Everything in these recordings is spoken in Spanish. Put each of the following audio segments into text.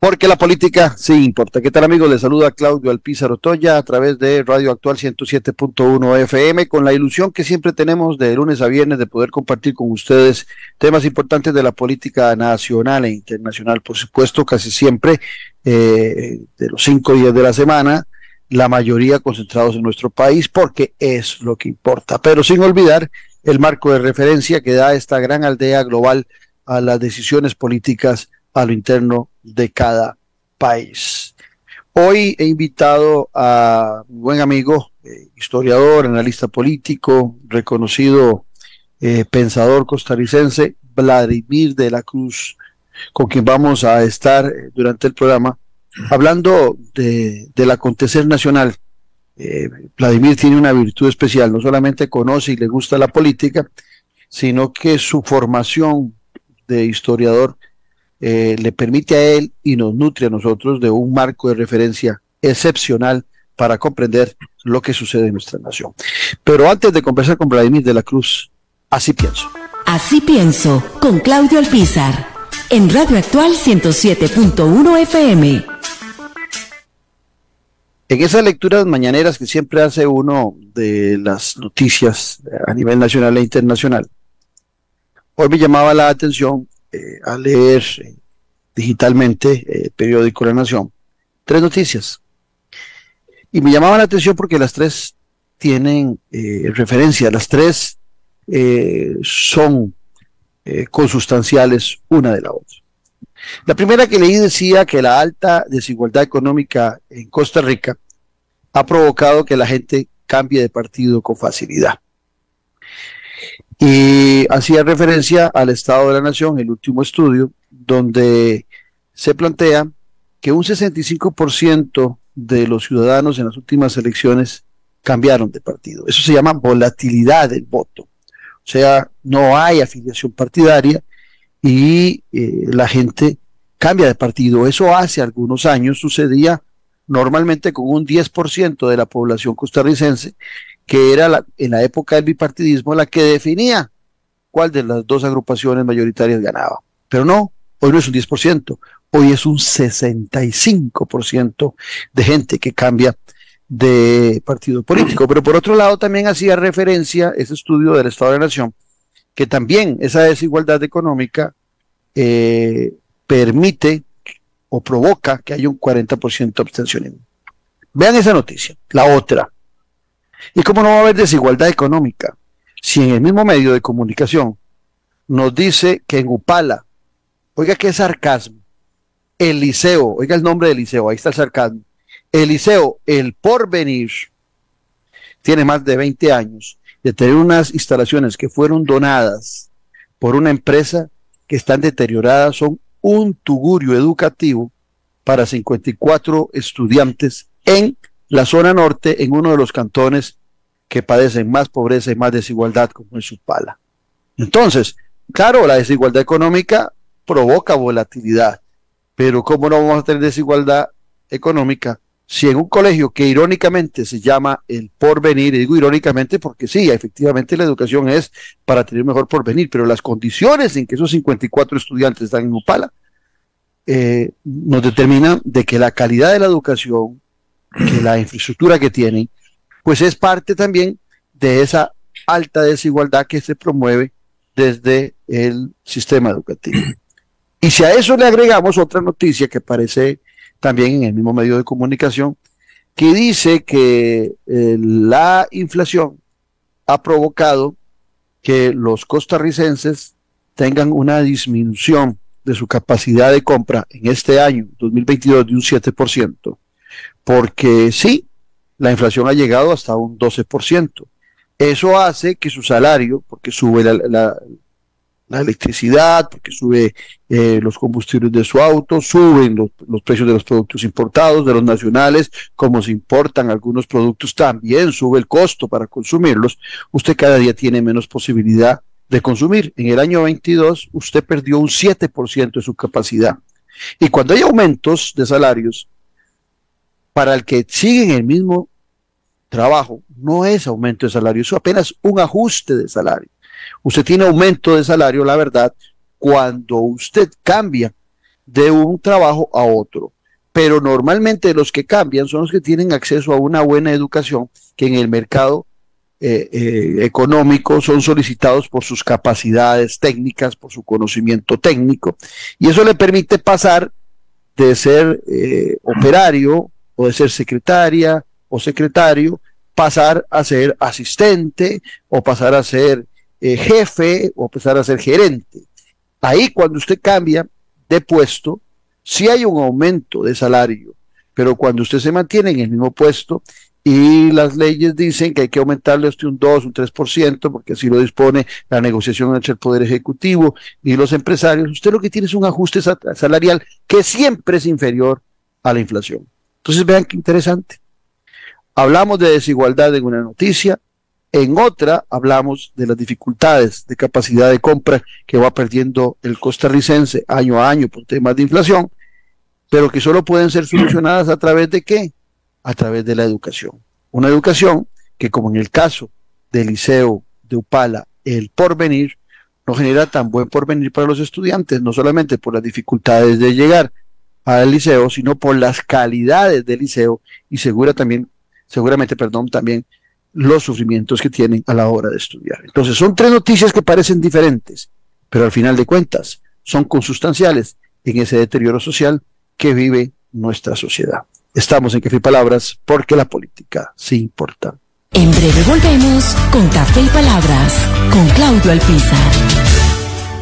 Porque la política sí importa. ¿Qué tal amigos? Les saluda Claudio Alpizar Otoya a través de Radio Actual 107.1 FM con la ilusión que siempre tenemos de lunes a viernes de poder compartir con ustedes temas importantes de la política nacional e internacional. Por supuesto, casi siempre eh, de los cinco días de la semana, la mayoría concentrados en nuestro país porque es lo que importa. Pero sin olvidar el marco de referencia que da esta gran aldea global a las decisiones políticas a lo interno de cada país. Hoy he invitado a un buen amigo, eh, historiador, analista político, reconocido eh, pensador costarricense, Vladimir de la Cruz, con quien vamos a estar eh, durante el programa hablando de, del acontecer nacional. Vladimir tiene una virtud especial, no solamente conoce y le gusta la política, sino que su formación de historiador eh, le permite a él y nos nutre a nosotros de un marco de referencia excepcional para comprender lo que sucede en nuestra nación. Pero antes de conversar con Vladimir de la Cruz, así pienso. Así pienso, con Claudio Alpizar, en Radio Actual 107.1 FM. En esas lecturas mañaneras que siempre hace uno de las noticias a nivel nacional e internacional, hoy me llamaba la atención eh, a leer eh, digitalmente el eh, periódico La Nación, tres noticias. Y me llamaban la atención porque las tres tienen referencia, las tres son consustanciales una de la otra. La primera que leí decía que la alta desigualdad económica en Costa Rica ha provocado que la gente cambie de partido con facilidad y hacía referencia al Estado de la Nación, el último estudio, donde se plantea que un 65% de los ciudadanos en las últimas elecciones cambiaron de partido. Eso se llama volatilidad del voto. O sea, no hay afiliación partidaria y eh, la gente cambia de partido. Eso hace algunos años sucedía normalmente con un 10% de la población costarricense que era en la época del bipartidismo la que definía cuál de las dos agrupaciones mayoritarias ganaba. Pero no, hoy no es un 10%, hoy es un 65% de gente que cambia de partido político. Pero por otro lado también hacía referencia ese estudio del Estado de la Nación, que también esa desigualdad económica eh, permite o provoca que haya un 40% de abstencionismo. Vean esa noticia. La otra, ¿Y cómo no va a haber desigualdad económica? Si en el mismo medio de comunicación nos dice que en Upala, oiga qué sarcasmo, el liceo, oiga el nombre del liceo, ahí está el sarcasmo, el el porvenir, tiene más de 20 años de tener unas instalaciones que fueron donadas por una empresa que están deterioradas, son un tugurio educativo para 54 estudiantes en la zona norte en uno de los cantones que padecen más pobreza y más desigualdad, como es Upala. Entonces, claro, la desigualdad económica provoca volatilidad, pero ¿cómo no vamos a tener desigualdad económica si en un colegio que irónicamente se llama el porvenir, digo irónicamente porque sí, efectivamente la educación es para tener mejor porvenir, pero las condiciones en que esos 54 estudiantes están en Upala eh, nos determinan de que la calidad de la educación que la infraestructura que tienen, pues es parte también de esa alta desigualdad que se promueve desde el sistema educativo. Y si a eso le agregamos otra noticia que aparece también en el mismo medio de comunicación, que dice que eh, la inflación ha provocado que los costarricenses tengan una disminución de su capacidad de compra en este año 2022 de un 7%, porque sí, la inflación ha llegado hasta un 12%. Eso hace que su salario, porque sube la, electricidad, porque sube eh, los combustibles de su auto, suben los, los, precios de los productos importados, de los nacionales, como se importan algunos productos, también sube el costo para consumirlos, usted cada día tiene menos posibilidad de consumir. En el año 22 usted perdió un 7% de su capacidad. Y cuando hay aumentos de salarios, para el que sigue en el mismo trabajo, no es aumento de salario, es apenas un ajuste de salario. Usted tiene aumento de salario, la verdad, cuando usted cambia de un trabajo a otro. Pero normalmente los que cambian son los que tienen acceso a una buena educación que en el mercado eh, eh, económico son solicitados por sus capacidades técnicas, por su conocimiento técnico, y eso le permite pasar de ser eh, operario o de ser secretaria o secretario, pasar a ser asistente o pasar a ser jefe o pasar a ser gerente. Ahí cuando usted cambia de puesto, si hay un aumento de salario, pero cuando usted se mantiene en el mismo puesto, y las leyes dicen que hay que aumentarle hasta un 2, un 3%, porque así lo dispone la negociación entre el Poder Ejecutivo y los empresarios. Usted lo que tiene es un ajuste salarial que siempre es inferior a la inflación. Entonces vean qué interesante. Hablamos de desigualdad en una noticia, en otra hablamos de las dificultades de capacidad de compra que va perdiendo el costarricense año a año por temas de inflación, pero que solo pueden ser solucionadas a través de qué? a través de la educación. Una educación que, como en el caso del Liceo de Upala, el porvenir, no genera tan buen porvenir para los estudiantes, no solamente por las dificultades de llegar al liceo, sino por las calidades del liceo y segura también, seguramente, perdón, también los sufrimientos que tienen a la hora de estudiar. Entonces, son tres noticias que parecen diferentes, pero al final de cuentas son consustanciales en ese deterioro social que vive nuestra sociedad. Estamos en Café y Palabras porque la política sí importa. En breve volvemos con Café y Palabras con Claudio Alpizar.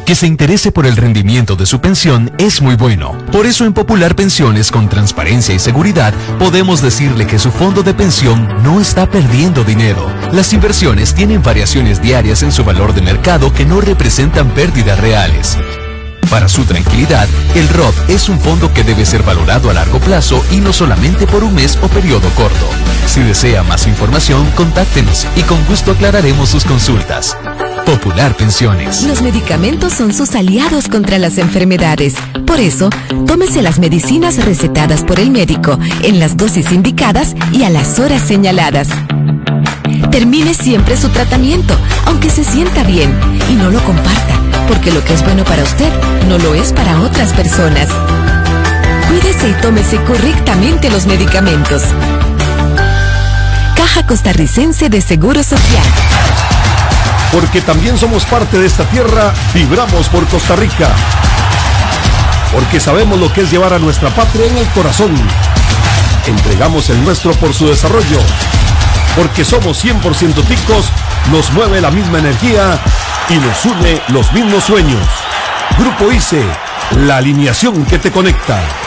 Que se interese por el rendimiento de su pensión es muy bueno. Por eso en Popular Pensiones con transparencia y seguridad podemos decirle que su fondo de pensión no está perdiendo dinero. Las inversiones tienen variaciones diarias en su valor de mercado que no representan pérdidas reales. Para su tranquilidad, el ROT es un fondo que debe ser valorado a largo plazo y no solamente por un mes o periodo corto. Si desea más información, contáctenos y con gusto aclararemos sus consultas. Popular Pensiones. Los medicamentos son sus aliados contra las enfermedades. Por eso, tómese las medicinas recetadas por el médico en las dosis indicadas y a las horas señaladas. Termine siempre su tratamiento, aunque se sienta bien, y no lo comparta porque lo que es bueno para usted no lo es para otras personas. Cuídese y tómese correctamente los medicamentos. Caja Costarricense de Seguro Social. Porque también somos parte de esta tierra, vibramos por Costa Rica. Porque sabemos lo que es llevar a nuestra patria en el corazón. Entregamos el nuestro por su desarrollo. Porque somos 100% ticos, nos mueve la misma energía y nos une los mismos sueños. Grupo ICE, la alineación que te conecta.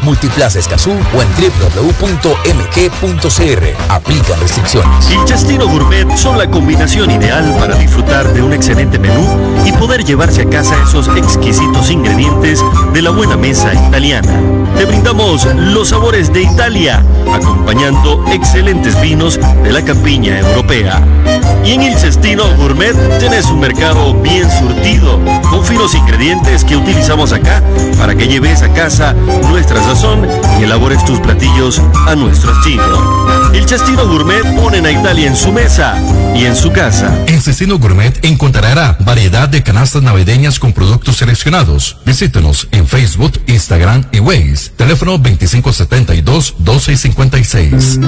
Multiplaza Escazú o en www.mg.cr. Aplica restricciones. El Chastino Gourmet son la combinación ideal para disfrutar de un excelente menú y poder llevarse a casa esos exquisitos ingredientes de la buena mesa italiana. Te brindamos los sabores de Italia, acompañando excelentes vinos de la campiña europea. Y en el Cestino Gourmet tenés un mercado bien surtido, con finos ingredientes que utilizamos acá para que lleves a casa nuestra sazón y elabores tus platillos a nuestro estilo. El Cestino Gourmet ponen a Italia en su mesa y en su casa. En Cestino Gourmet encontrará variedad de canastas navideñas con productos seleccionados. Visítenos en Facebook, Instagram y Waze. Teléfono 2572 1256.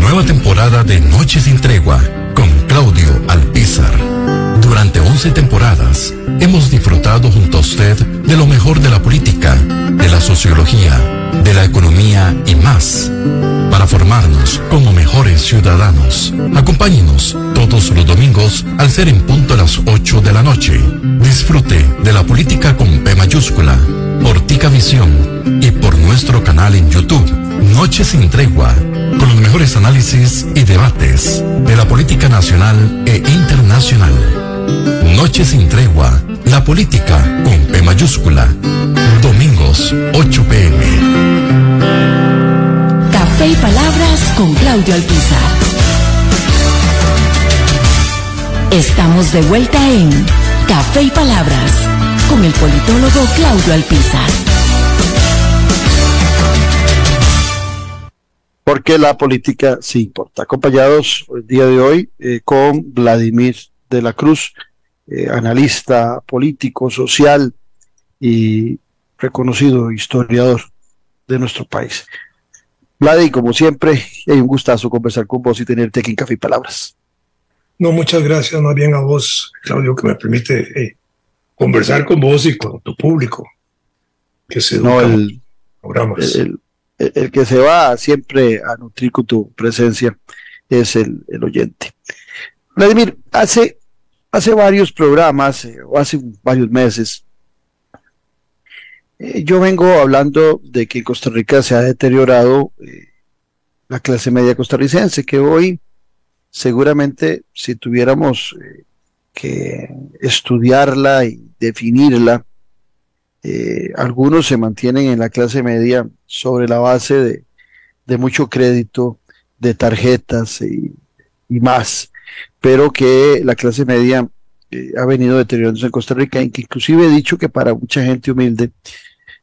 Nueva temporada de Noche sin Tregua con Claudio Alpizar. Durante 11 temporadas hemos disfrutado junto a usted de lo mejor de la política, de la sociología, de la economía y más, para formarnos como mejores ciudadanos. Acompáñenos todos los domingos al ser en punto a las 8 de la noche. Disfrute de la política con P mayúscula, por Tica Visión y por nuestro canal en YouTube, Noche sin Tregua con los mejores análisis y debates de la política nacional e internacional. Noche sin tregua, la política con P mayúscula. Domingos, 8 pm. Café y palabras con Claudio Alpizar. Estamos de vuelta en Café y palabras con el politólogo Claudio Alpizar. Porque la política sí importa. Acompañados el día de hoy eh, con Vladimir de la Cruz, eh, analista político, social y reconocido historiador de nuestro país. Vladi, como siempre, es un gustazo conversar con vos y tenerte aquí en Café y Palabras. No, muchas gracias, más bien a vos, Claudio, que me permite eh, conversar con vos y con tu público. Que se no, el, el, el, que se va siempre a nutrir con tu presencia es el, el oyente. Vladimir, hace, hace varios programas, eh, o hace varios meses, eh, yo vengo hablando de que en Costa Rica se ha deteriorado eh, la clase media costarricense, que hoy seguramente si tuviéramos que estudiarla y definirla, algunos se mantienen en la clase media sobre la base de, mucho crédito, de tarjetas y, y, más, pero que la clase media ha venido deteriorándose en Costa Rica, y que inclusive he dicho que para mucha gente humilde,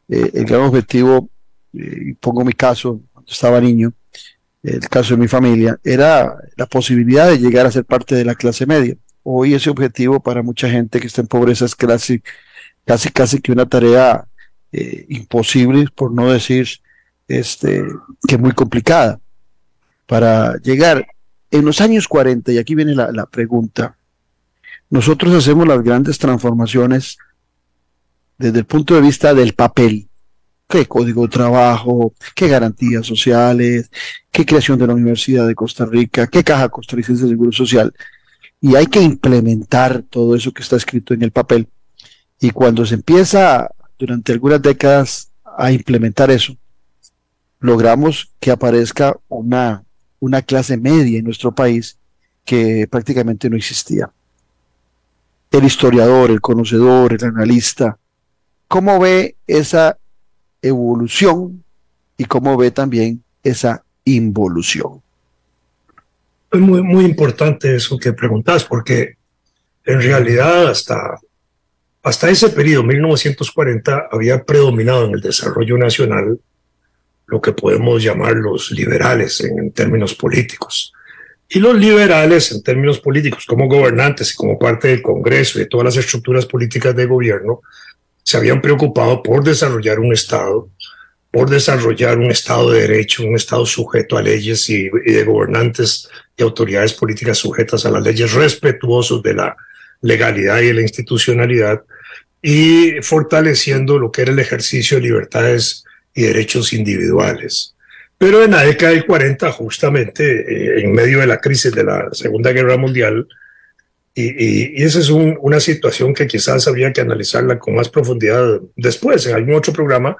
eh, el gran objetivo, y pongo mi caso, cuando estaba niño, el caso de mi familia, era la posibilidad de llegar a ser parte de la clase media. Hoy ese objetivo para mucha gente que está en pobreza es casi, casi, casi que una tarea eh, imposible, por no decir este, que muy complicada. Para llegar en los años 40, y aquí viene la, pregunta, nosotros hacemos las grandes transformaciones desde el punto de vista del papel, qué código de trabajo, qué garantías sociales, qué creación de la Universidad de Costa Rica, qué caja costarricense de seguro social. Y hay que implementar todo eso que está escrito en el papel. Y cuando se empieza durante algunas décadas a implementar eso, logramos que aparezca una, una clase media en nuestro país que prácticamente no existía. El historiador, el conocedor, el analista, ¿Cómo ve esa evolución y cómo ve también esa involución? Es muy, muy importante eso que preguntas, porque en realidad hasta, hasta ese periodo, 1940, había predominado en el desarrollo nacional lo que podemos llamar los liberales en, términos políticos. Y los liberales en términos políticos, como gobernantes y como parte del Congreso y de todas las estructuras políticas de gobierno, se habían preocupado por desarrollar un Estado, por desarrollar un Estado de Derecho, un Estado sujeto a leyes y, de gobernantes y autoridades políticas sujetas a las leyes, respetuosos de la legalidad y de la institucionalidad, y fortaleciendo lo que era el ejercicio de libertades y derechos individuales. Pero en la década del 40, justamente eh, en medio de la crisis de la Segunda Guerra Mundial, y, esa es una situación que quizás habría que analizarla con más profundidad después, en algún otro programa.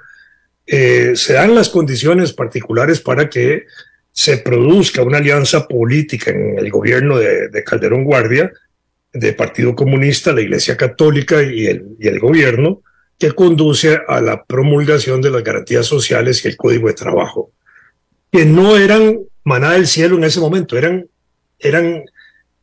Eh, se dan las condiciones particulares para que se produzca una alianza política en el gobierno de, Calderón Guardia, de Partido Comunista, la Iglesia Católica y el, y el gobierno, que conduce a la promulgación de las garantías sociales y el Código de Trabajo, que no eran maná del cielo en ese momento, eran, eran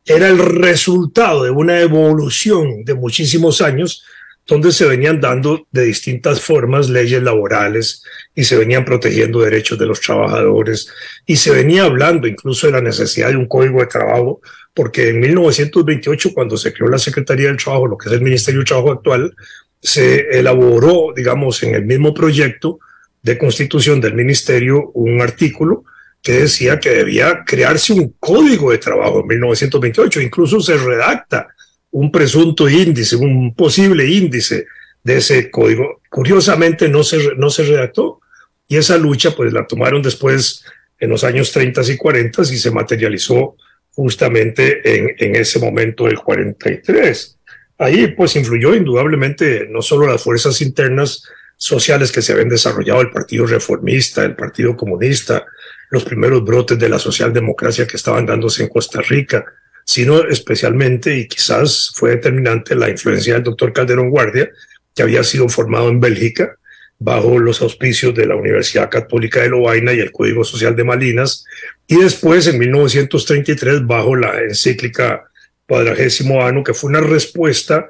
era el resultado de una evolución de muchísimos años donde se venían dando de distintas formas leyes laborales y se venían protegiendo derechos de los trabajadores y se venía hablando incluso de la necesidad de un código de trabajo, porque en 1928, cuando se creó la Secretaría del Trabajo, lo que es el Ministerio del Trabajo actual, se elaboró, digamos, en el mismo proyecto de constitución del ministerio un artículo que decía que debía crearse un código de trabajo en 1928. Incluso se redacta un presunto índice, un posible índice de ese código. Curiosamente no se, no se redactó y esa lucha pues la tomaron después en los años 30 y 40 y se materializó justamente en, en ese momento del 43. Ahí pues influyó indudablemente no solo las fuerzas internas sociales que se habían desarrollado, el Partido Reformista, el Partido Comunista, los primeros brotes de la socialdemocracia que estaban dándose en Costa Rica, sino especialmente y quizás fue determinante la influencia del doctor Calderón Guardia, que había sido formado en Bélgica bajo los auspicios de la Universidad Católica de Lovaina y el Código Social de Malinas, y después en 1933 bajo la encíclica cuadragésimo ano, que fue una respuesta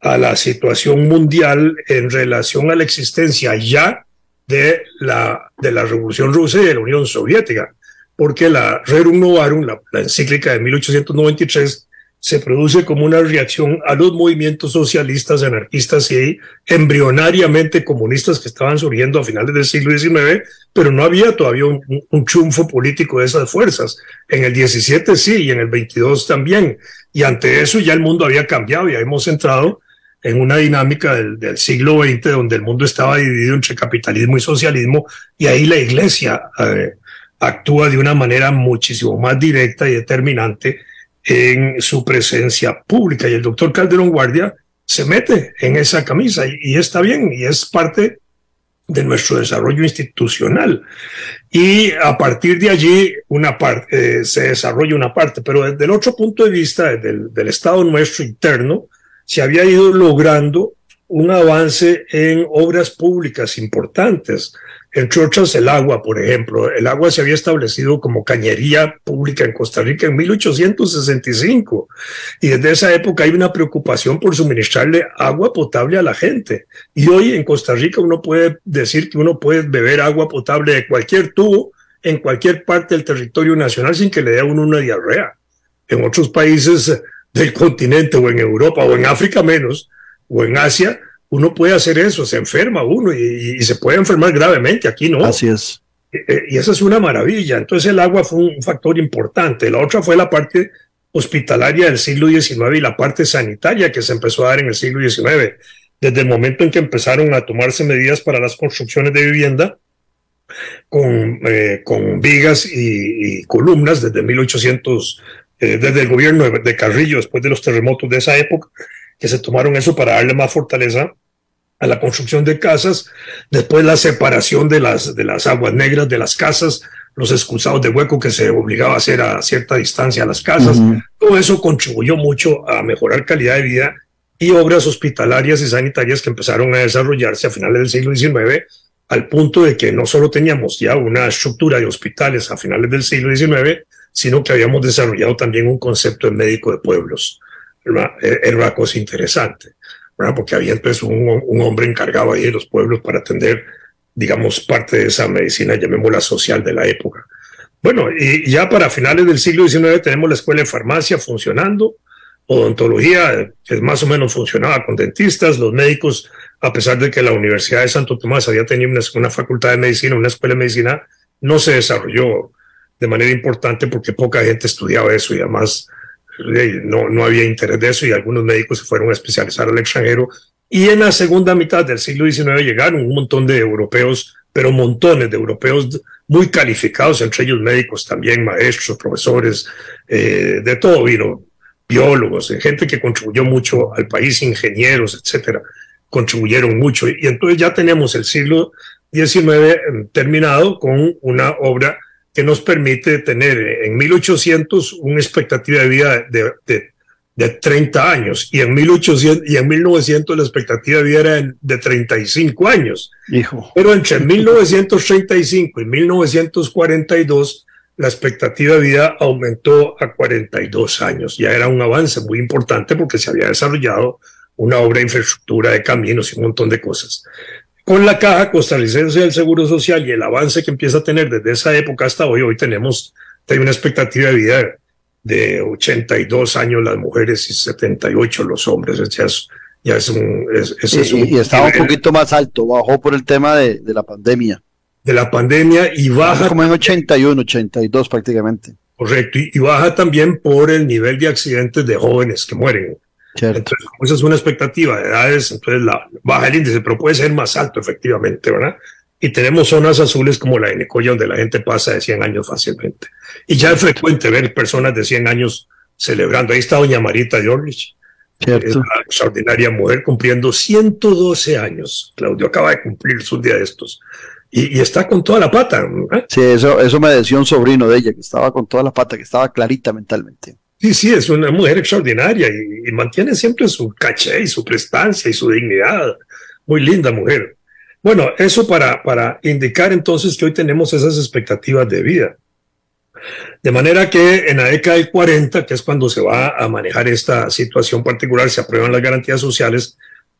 a la situación mundial en relación a la existencia ya de la, de la Revolución Rusa y de la Unión Soviética, porque la Rerum Novarum, la, la encíclica de 1893, se produce como una reacción a los movimientos socialistas, anarquistas y embrionariamente comunistas que estaban surgiendo a finales del siglo XIX, pero no había todavía un, un triunfo político de esas fuerzas. En el 17 sí, y en el 22 también. Y ante eso ya el mundo había cambiado, y hemos entrado en una dinámica del, del, siglo XX donde el mundo estaba dividido entre capitalismo y socialismo, y ahí la iglesia eh, actúa de una manera muchísimo más directa y determinante en su presencia pública. Y el doctor Calderón Guardia se mete en esa camisa y, y está bien y es parte de nuestro desarrollo institucional. Y a partir de allí una parte, eh, se desarrolla una parte, pero desde el otro punto de vista, del, del Estado nuestro interno, se había ido logrando un avance en obras públicas importantes entre otras el agua, por ejemplo. El agua se había establecido como cañería pública en Costa Rica en 1865 y desde esa época hay una preocupación por suministrarle agua potable a la gente. Y hoy en Costa Rica uno puede decir que uno puede beber agua potable de cualquier tubo en cualquier parte del territorio nacional sin que le dé a uno una diarrea. En otros países del continente o en Europa o en África menos o en Asia uno puede hacer eso, se enferma uno y, y, se puede enfermar gravemente, aquí no. Así es. Y esa es una maravilla. Entonces el agua fue un factor importante. La otra fue la parte hospitalaria del siglo XIX y la parte sanitaria que se empezó a dar en el siglo XIX. Desde el momento en que empezaron a tomarse medidas para las construcciones de vivienda, con, eh, con vigas y, y, columnas desde 1800, eh, desde el gobierno de, de Carrillo, después de los terremotos de esa época, que se tomaron eso para darle más fortaleza a la construcción de casas, después la separación de las, de las aguas negras de las casas, los excusados de hueco que se obligaba a hacer a cierta distancia a las casas, uh -huh. todo eso contribuyó mucho a mejorar calidad de vida y obras hospitalarias y sanitarias que empezaron a desarrollarse a finales del siglo XIX, al punto de que no solo teníamos ya una estructura de hospitales a finales del siglo XIX, sino que habíamos desarrollado también un concepto de médico de pueblos. Era una cosa interesante. Porque había entonces un, hombre encargado ahí de los pueblos para atender, digamos, parte de esa medicina, llamémosla social de la época. Bueno, y ya para finales del siglo XIX tenemos la escuela de farmacia funcionando, odontología, que más o menos funcionaba con dentistas, los médicos, a pesar de que la Universidad de Santo Tomás había tenido una facultad de medicina, una escuela de medicina, no se desarrolló de manera importante porque poca gente estudiaba eso y además no, no había interés de eso y algunos médicos se fueron a especializar al extranjero. Y en la segunda mitad del siglo XIX llegaron un montón de europeos, pero montones de europeos muy calificados, entre ellos médicos también, maestros, profesores, eh, de todo vino, biólogos, gente que contribuyó mucho al país, ingenieros, etcétera, contribuyeron mucho. Y entonces ya tenemos el siglo XIX terminado con una obra que nos permite tener en 1800 una expectativa de vida de, de, de 30 años y en, 1800, y en 1900 la expectativa de vida era de 35 años. Hijo. Pero entre 1935 y 1942 la expectativa de vida aumentó a 42 años. Ya era un avance muy importante porque se había desarrollado una obra de infraestructura de caminos y un montón de cosas con la caja costarricense del Seguro Social y el avance que empieza a tener desde esa época hasta hoy, hoy tenemos hay una expectativa de vida de 82 años las mujeres y 78 los hombres. Ya es, ya es un... Es, es, es un y, y, estaba un poquito más alto, bajó por el tema de, de, la pandemia. De la pandemia y baja... Como en 81, 82 prácticamente. Correcto, y, y baja también por el nivel de accidentes de jóvenes que mueren. Cierto. Entonces, como esa es una expectativa de edades, entonces la, baja el índice, pero puede ser más alto efectivamente, ¿verdad? Y tenemos zonas azules como la de Nicoya, donde la gente pasa de 100 años fácilmente. Y ya es frecuente ver personas de 100 años celebrando. Ahí está doña Marita Jorlich, es una extraordinaria mujer cumpliendo 112 años. Claudio acaba de cumplir su día de estos. Y, y, está con toda la pata. ¿eh? Sí, eso, eso me decía un sobrino de ella, que estaba con toda la pata, que estaba clarita mentalmente. Sí, sí, es una mujer extraordinaria y, mantiene siempre su caché y su prestancia y su dignidad. Muy linda mujer. Bueno, eso para, para indicar entonces que hoy tenemos esas expectativas de vida. De manera que en la década del 40, que es cuando se va a manejar esta situación particular, se aprueban las garantías sociales,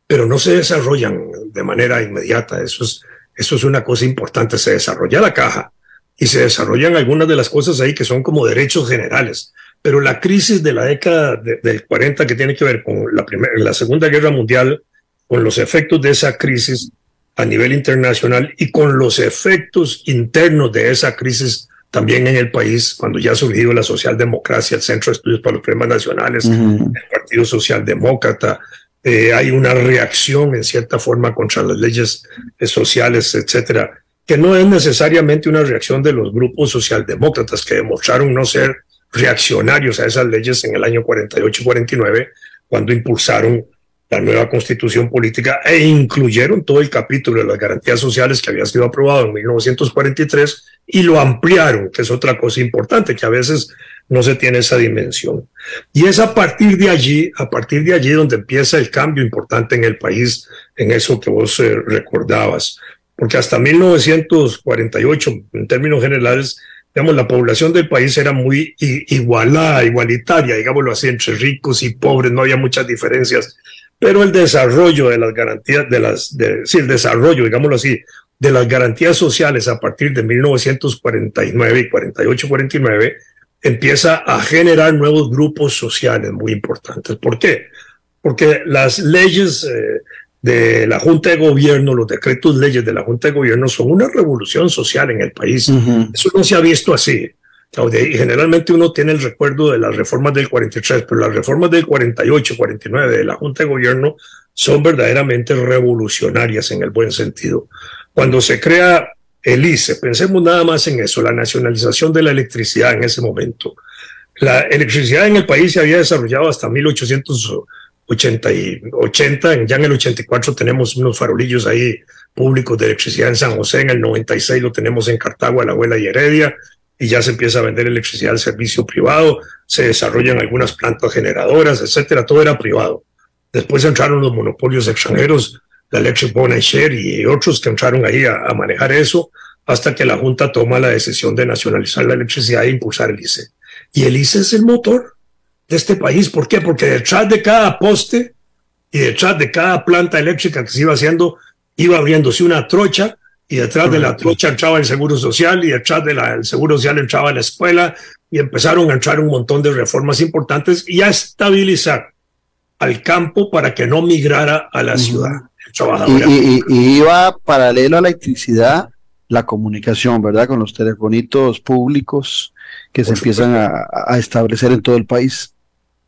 pero no se desarrollan de manera inmediata. Eso es, eso es una cosa importante. Se desarrolla la caja y se desarrollan algunas de las cosas ahí que son como derechos generales pero la crisis de la década del 40 que tiene que ver con la, primera, la Segunda Guerra Mundial, con los efectos de esa crisis a nivel internacional y con los efectos internos de esa crisis también en el país, cuando ya ha surgido la socialdemocracia, el Centro de Estudios para los Problemas Nacionales, el Partido Socialdemócrata, eh, hay una reacción en cierta forma contra las leyes eh, sociales, etcétera, que no es necesariamente una reacción de los grupos socialdemócratas que demostraron no ser reaccionarios a esas leyes en el año 48 y 49, cuando impulsaron la nueva constitución política e incluyeron todo el capítulo de las garantías sociales que había sido aprobado en 1943 y lo ampliaron, que es otra cosa importante, que a veces no se tiene esa dimensión. Y es a partir de allí, a partir de allí donde empieza el cambio importante en el país, en eso que vos eh, recordabas, porque hasta 1948, en términos generales, digamos, la población del país era muy igualada, igualitaria, digámoslo así, entre ricos y pobres, no había muchas diferencias, pero el desarrollo de las garantías, de las, sí, el desarrollo, digámoslo así, de las garantías sociales a partir de 1949 y 48-49 empieza a generar nuevos grupos sociales muy importantes. ¿Por qué? Porque las leyes eh, de la Junta de Gobierno, los decretos leyes de la Junta de Gobierno son una revolución social en el país. Eso no se ha visto así. Y generalmente uno tiene el recuerdo de las reformas del 43, pero las reformas del 48, 49 de la Junta de Gobierno son verdaderamente revolucionarias en el buen sentido. Cuando se crea el ICE, pensemos nada más en eso, la nacionalización de la electricidad en ese momento. La electricidad en el país se había desarrollado hasta 1800 80, y 80, ya en el 84 tenemos unos farolillos ahí públicos de electricidad en San José, en el 96 lo tenemos en Cartago, la Abuela y Heredia, y ya se empieza a vender electricidad al servicio privado, se desarrollan algunas plantas generadoras, etcétera, todo era privado. Después entraron los monopolios extranjeros, la Electric Bond Share y otros que entraron ahí a, a, manejar eso, hasta que la Junta toma la decisión de nacionalizar la electricidad e impulsar el ICE. Y el ICE es el motor de este país. ¿Por qué? Porque detrás de cada poste y detrás de cada planta eléctrica que se iba haciendo, iba abriéndose una trocha y detrás de la trocha entraba el Seguro Social y detrás del Seguro Social entraba la escuela y empezaron a entrar un montón de reformas importantes y a estabilizar al campo para que no migrara a la ciudad. Y, iba paralelo a la electricidad la comunicación, ¿verdad? Con los telefonitos públicos que se empiezan a, establecer en todo el país.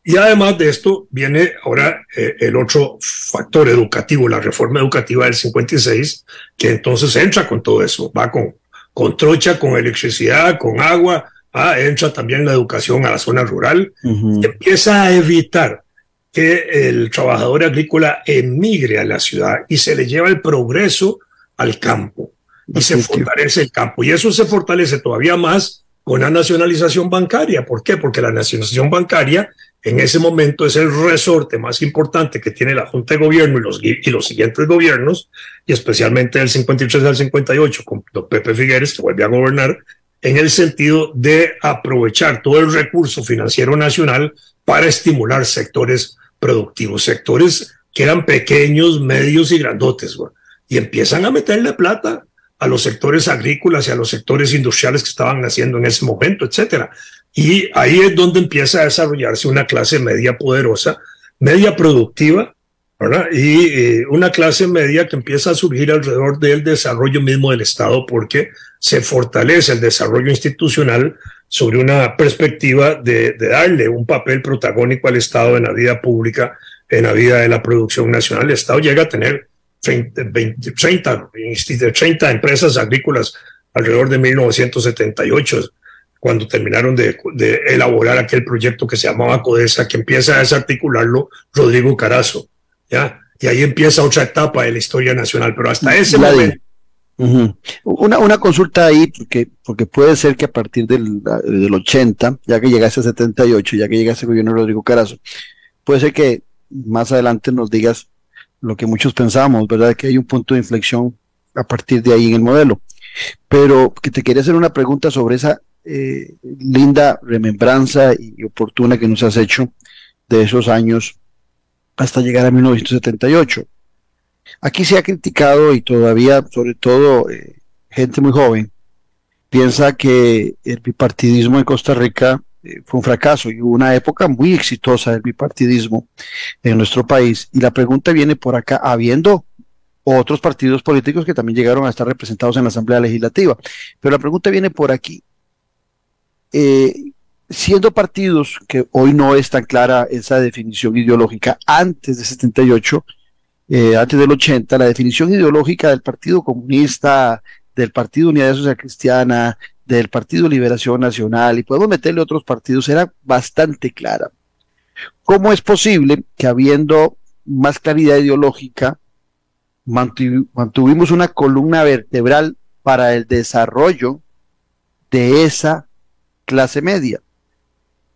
Y además de esto viene ahora eh, el otro factor educativo, la reforma educativa del 56, que entonces entra con todo eso, va con, con trocha, con electricidad, con agua, ah, entra también la educación a la zona rural, empieza a evitar que el trabajador agrícola emigre a la ciudad y se le lleva el progreso al campo y se fortalece el campo. Y eso se fortalece todavía más con la nacionalización bancaria. ¿Por qué? Porque la nacionalización bancaria en ese momento es el resorte más importante que tiene la Junta de Gobierno y los, siguientes gobiernos, y especialmente del 53 al 58, con don Pepe Figueres, que vuelve a gobernar, en el sentido de aprovechar todo el recurso financiero nacional para estimular sectores productivos, sectores que eran pequeños, medios y grandotes, y empiezan a meterle plata a los sectores agrícolas y a los sectores industriales que estaban naciendo en ese momento, etcétera. Y ahí es donde empieza a desarrollarse una clase media poderosa, media productiva, ¿verdad? Y eh, una clase media que empieza a surgir alrededor del desarrollo mismo del Estado porque se fortalece el desarrollo institucional sobre una perspectiva de, darle un papel protagónico al Estado en la vida pública, en la vida de la producción nacional. El Estado llega a tener 30, 20, 30, 30 empresas agrícolas alrededor de 1978 cuando terminaron de, elaborar aquel proyecto que se llamaba CODESA, que empieza a desarticularlo Rodrigo Carazo, ¿ya? Y ahí empieza otra etapa de la historia nacional, pero hasta ese momento, una, una consulta ahí, porque, porque puede ser que a partir del, del 80, ya que llegase a 78, ya que llegase el gobierno de Rodrigo Carazo, puede ser que más adelante nos digas lo que muchos pensamos, ¿verdad? Que hay un punto de inflexión a partir de ahí en el modelo. Pero que te quería hacer una pregunta sobre esa eh, linda remembranza y oportuna que nos has hecho de esos años hasta llegar a 1978. Aquí se ha criticado y todavía, sobre todo, eh, gente muy joven, piensa que el bipartidismo en Costa Rica eh, fue un fracaso y hubo una época muy exitosa del bipartidismo en nuestro país. Y la pregunta viene por acá, habiendo otros partidos políticos que también llegaron a estar representados en la Asamblea Legislativa. Pero la pregunta viene por aquí. Eh, siendo partidos que hoy no es tan clara esa definición ideológica, antes de 78, eh, antes del 80, la definición ideológica del Partido Comunista, del Partido Unidad Social Cristiana, del Partido Liberación Nacional, y podemos meterle otros partidos, era bastante clara. ¿Cómo es posible que habiendo más claridad ideológica, mantuvimos una columna vertebral para el desarrollo de esa clase media?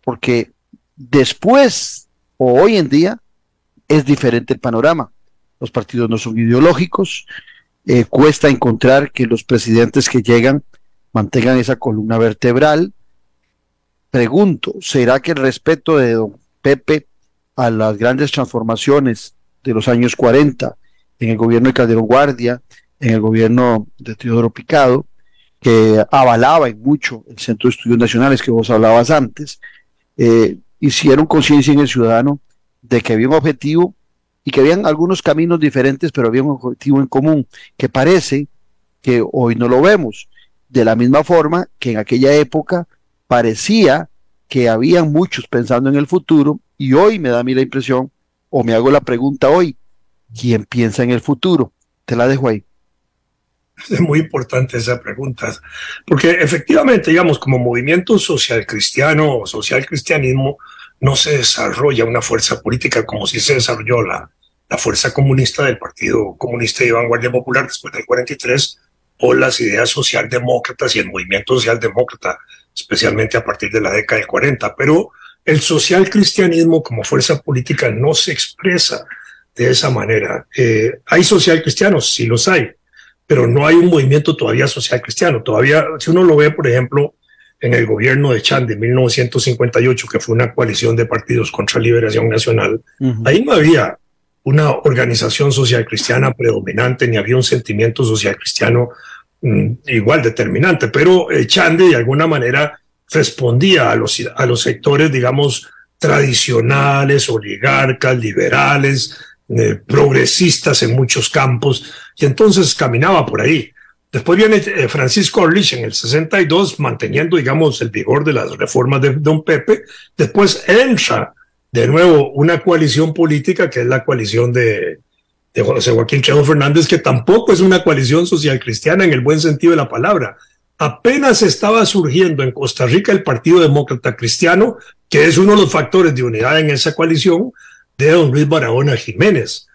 Porque después o hoy en día es diferente el panorama los partidos no son ideológicos, eh, cuesta encontrar que los presidentes que llegan mantengan esa columna vertebral. Pregunto, ¿será que el respeto de don Pepe a las grandes transformaciones de los años 40 en el gobierno de Calderón Guardia, en el gobierno de Teodoro Picado, que avalaba en mucho el Centro de Estudios Nacionales que vos hablabas antes, eh, hicieron conciencia en el ciudadano de que había un objetivo y que habían algunos caminos diferentes, pero había un objetivo en común, que parece que hoy no lo vemos. De la misma forma que en aquella época parecía que habían muchos pensando en el futuro y hoy me da a mí la impresión, o me hago la pregunta hoy, ¿quién piensa en el futuro? Te la dejo ahí. Es muy importante esa pregunta, porque efectivamente, digamos, como movimiento social cristiano o social cristianismo, no se desarrolla una fuerza política como si se desarrolló la, la fuerza comunista del Partido Comunista y Vanguardia Popular después del 43 o las ideas socialdemócratas y el movimiento socialdemócrata, especialmente a partir de la década del 40. Pero el social cristianismo como fuerza política no se expresa de esa manera. Eh, hay social cristianos, sí los hay, pero no hay un movimiento todavía social cristiano. Todavía, si uno lo ve, por ejemplo, en el gobierno de Chan de 1958, que fue una coalición de partidos contra Liberación Nacional, ahí no había una organización social cristiana predominante, ni había un sentimiento social cristiano mm, igual determinante, pero eh, Chande de alguna manera respondía a los, a los sectores, digamos, tradicionales, oligarcas, liberales, eh, progresistas en muchos campos, y entonces caminaba por ahí. Después viene eh, Francisco Orlich en el 62, manteniendo, digamos, el vigor de las reformas de Don Pepe. Después entra de nuevo una coalición política que es la coalición de, de José Joaquín Chejo Fernández, que tampoco es una coalición social cristiana en el buen sentido de la palabra. Apenas estaba surgiendo en Costa Rica el Partido Demócrata Cristiano, que es uno de los factores de unidad en esa coalición de don Luis Barahona Jiménez.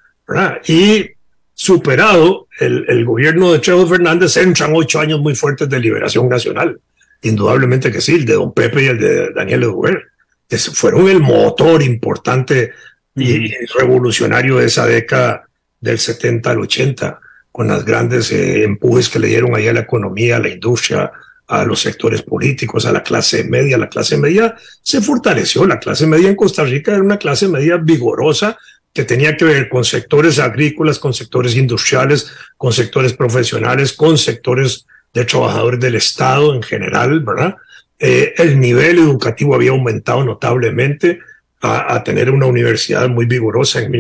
Y superado el, el gobierno de Chejo Fernández, entran ocho años muy fuertes de liberación nacional. Indudablemente que sí, el de don Pepe y el de Daniel Eduer, que fueron el motor importante y revolucionario de esa década del 70 al 80, con las grandes eh, empujes que le dieron ahí a la economía, a la industria, a los sectores políticos, a la clase media. La clase media se fortaleció. La clase media en Costa Rica era una clase media vigorosa, que tenía que ver con sectores agrícolas, con sectores industriales, con sectores profesionales, con sectores de trabajadores del Estado en general, ¿verdad? Eh, el nivel educativo había aumentado notablemente a, tener una universidad muy vigorosa en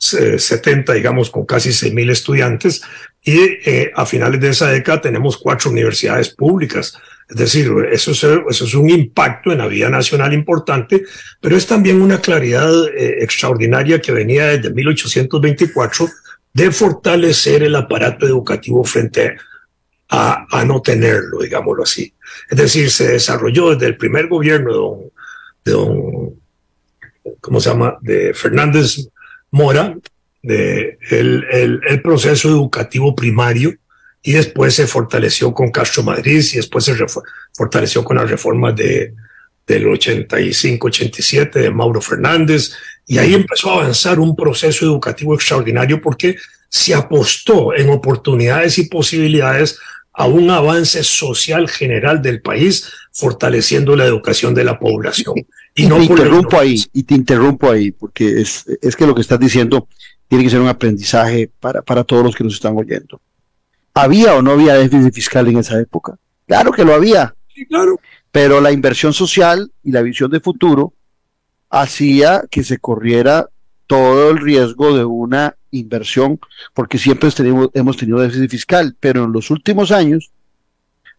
1970, digamos, con casi 6.000 estudiantes, y eh, a finales de esa década tenemos cuatro universidades públicas es decir, eso es, eso es un impacto en la vida nacional importante, pero es también una claridad eh, extraordinaria que venía desde 1824 de fortalecer el aparato educativo frente a, a, no tenerlo, digámoslo así. Es decir, se desarrolló desde el primer gobierno de don ¿cómo se llama?, de Fernández Mora, de el, el, el proceso educativo primario, y después se fortaleció con Castro Madrid y después se fortaleció con las reformas de, del 85-87 de Mauro Fernández y ahí empezó a avanzar un proceso educativo extraordinario porque se apostó en oportunidades y posibilidades a un avance social general del país, fortaleciendo la educación de la población. Y, no te interrumpo ahí, y te interrumpo ahí, porque es, es que lo que estás diciendo tiene que ser un aprendizaje para, para todos los que nos están oyendo. ¿Había o no había déficit fiscal en esa época? Claro que lo había. Sí, claro. Pero la inversión social y la visión de futuro hacía que se corriera todo el riesgo de una inversión, porque siempre hemos tenido déficit fiscal, pero en los últimos años,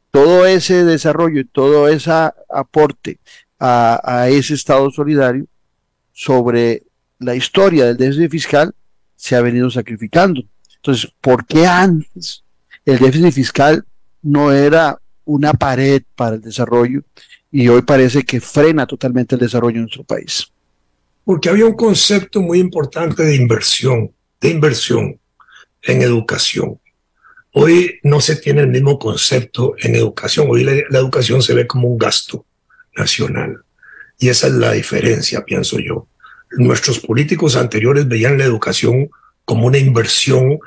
todo ese desarrollo y todo ese aporte a, ese Estado solidario sobre la historia del déficit fiscal se ha venido sacrificando. Entonces, ¿por qué antes el déficit fiscal no era una pared para el desarrollo y hoy parece que frena totalmente el desarrollo en nuestro país? Porque había un concepto muy importante de inversión, de inversión en educación. Hoy no se tiene el mismo concepto en educación. Hoy la, educación se ve como un gasto nacional. Y esa es la diferencia, pienso yo. Nuestros políticos anteriores veían la educación como una inversión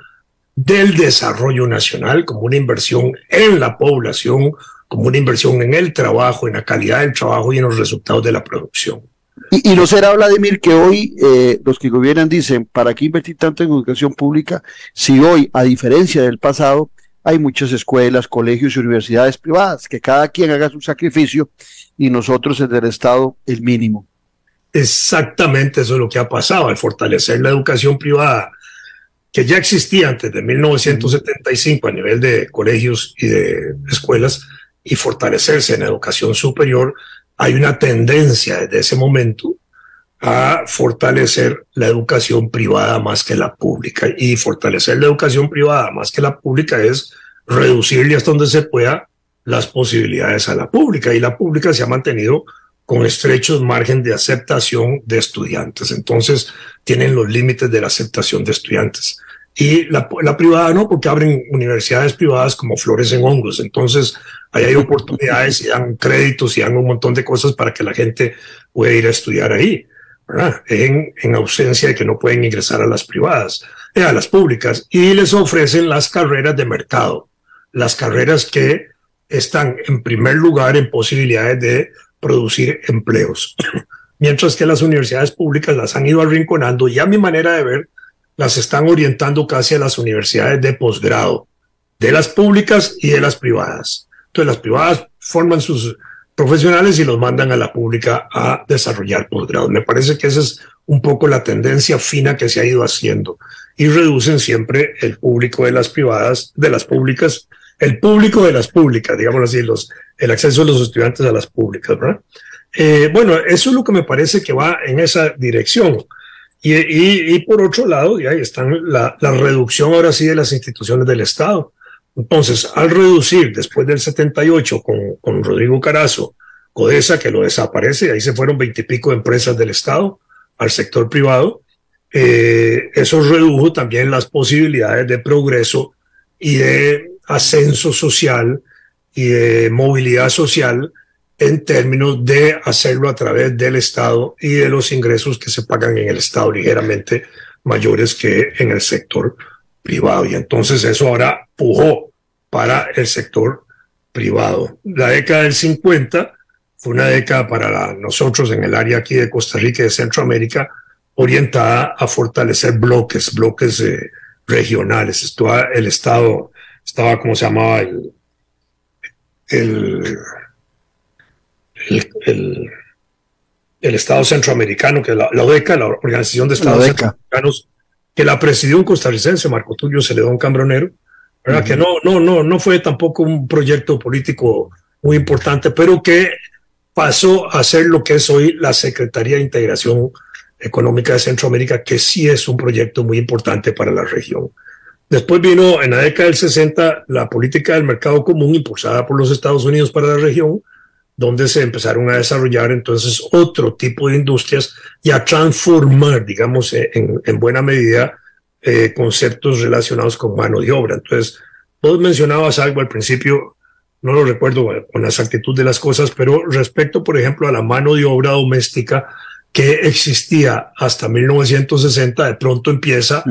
del desarrollo nacional, como una inversión en la población, como una inversión en el trabajo, en la calidad del trabajo y en los resultados de la producción. Y, no será, Vladimir, que hoy eh, los que gobiernan dicen, ¿para qué invertir tanto en educación pública si hoy, a diferencia del pasado, hay muchas escuelas, colegios y universidades privadas, que cada quien haga su sacrificio y nosotros desde el Estado el mínimo? Exactamente eso es lo que ha pasado, al fortalecer la educación privada que ya existía antes de 1975 a nivel de colegios y de escuelas y fortalecerse en educación superior, hay una tendencia desde ese momento a fortalecer la educación privada más que la pública. Y fortalecer la educación privada más que la pública es reducirle hasta donde se pueda las posibilidades a la pública. Y la pública se ha mantenido con estrechos margen de aceptación de estudiantes. Entonces, tienen los límites de la aceptación de estudiantes. Y la, la, privada no, porque abren universidades privadas como flores en hongos. Entonces, ahí hay oportunidades y dan créditos y dan un montón de cosas para que la gente pueda ir a estudiar ahí, ¿verdad? En, en ausencia de que no pueden ingresar a las privadas, eh, a las públicas. Y les ofrecen las carreras de mercado, las carreras que están en primer lugar en posibilidades de producir empleos. Mientras que las universidades públicas las han ido arrinconando y a mi manera de ver, las están orientando casi a las universidades de posgrado, de las públicas y de las privadas. Entonces las privadas forman sus profesionales y los mandan a la pública a desarrollar posgrado. Me parece que esa es un poco la tendencia fina que se ha ido haciendo y reducen siempre el público de las privadas, de las públicas, el público de las públicas, digamos así, los, el acceso de los estudiantes a las públicas, ¿verdad? Eh, bueno, eso es lo que me parece que va en esa dirección. Y, y, y por otro lado, y ahí están la, la, reducción ahora sí de las instituciones del Estado. Entonces, al reducir después del 78 con, con Rodrigo Carazo, Codesa, que lo desaparece, ahí se fueron veintipico empresas del Estado al sector privado, eh, eso redujo también las posibilidades de progreso y de ascenso social y de movilidad social en términos de hacerlo a través del Estado y de los ingresos que se pagan en el Estado ligeramente mayores que en el sector privado. Y entonces eso ahora pujó para el sector privado. La década del 50 fue una década para nosotros en el área aquí de Costa Rica y de Centroamérica orientada a fortalecer bloques, bloques eh, regionales. Estaba el Estado, estaba, como se llamaba? El, el el, el, el Estado Centroamericano, que la, la ODECA, la Organización de Estados Centroamericanos, que la presidió un costarricense, Marco Tulio Celedón Cambronero, ¿verdad? Uh -huh. que no, no, no, no fue tampoco un proyecto político muy importante, pero que pasó a ser lo que es hoy la Secretaría de Integración Económica de Centroamérica, que sí es un proyecto muy importante para la región. Después vino en la década del 60 la política del mercado común impulsada por los Estados Unidos para la región, donde se empezaron a desarrollar entonces otro tipo de industrias y a transformar, digamos, en, en buena medida, eh, conceptos relacionados con mano de obra. Entonces, vos mencionabas algo al principio, no lo recuerdo con la exactitud de las cosas, pero respecto, por ejemplo, a la mano de obra doméstica que existía hasta 1960, de pronto empieza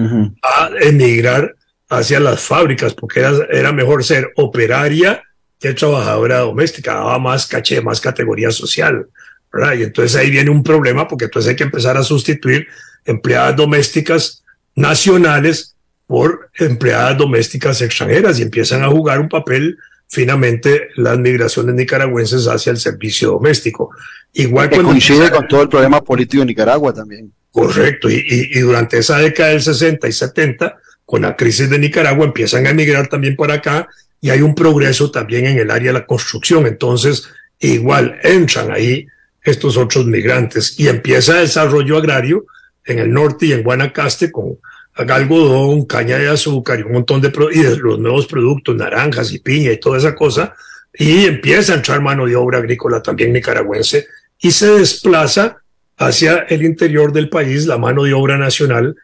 a emigrar hacia las fábricas, porque era, era mejor ser operaria que trabajadora doméstica, daba más caché, más categoría social. ¿verdad? Y entonces ahí viene un problema, porque entonces hay que empezar a sustituir empleadas domésticas nacionales por empleadas domésticas extranjeras y empiezan a jugar un papel finamente las migraciones nicaragüenses hacia el servicio doméstico. Igual que coincide con todo el problema político de Nicaragua también. Correcto, y, y, durante esa década del 60 y 70, con la crisis de Nicaragua, empiezan a emigrar también por acá y hay un progreso también en el área de la construcción. Entonces, igual entran ahí estos otros migrantes y empieza el desarrollo agrario en el norte y en Guanacaste con algodón, caña de azúcar y un montón de, y de los nuevos productos, naranjas y piña y toda esa cosa, y empieza a entrar mano de obra agrícola también nicaragüense y se desplaza hacia el interior del país la mano de obra nacional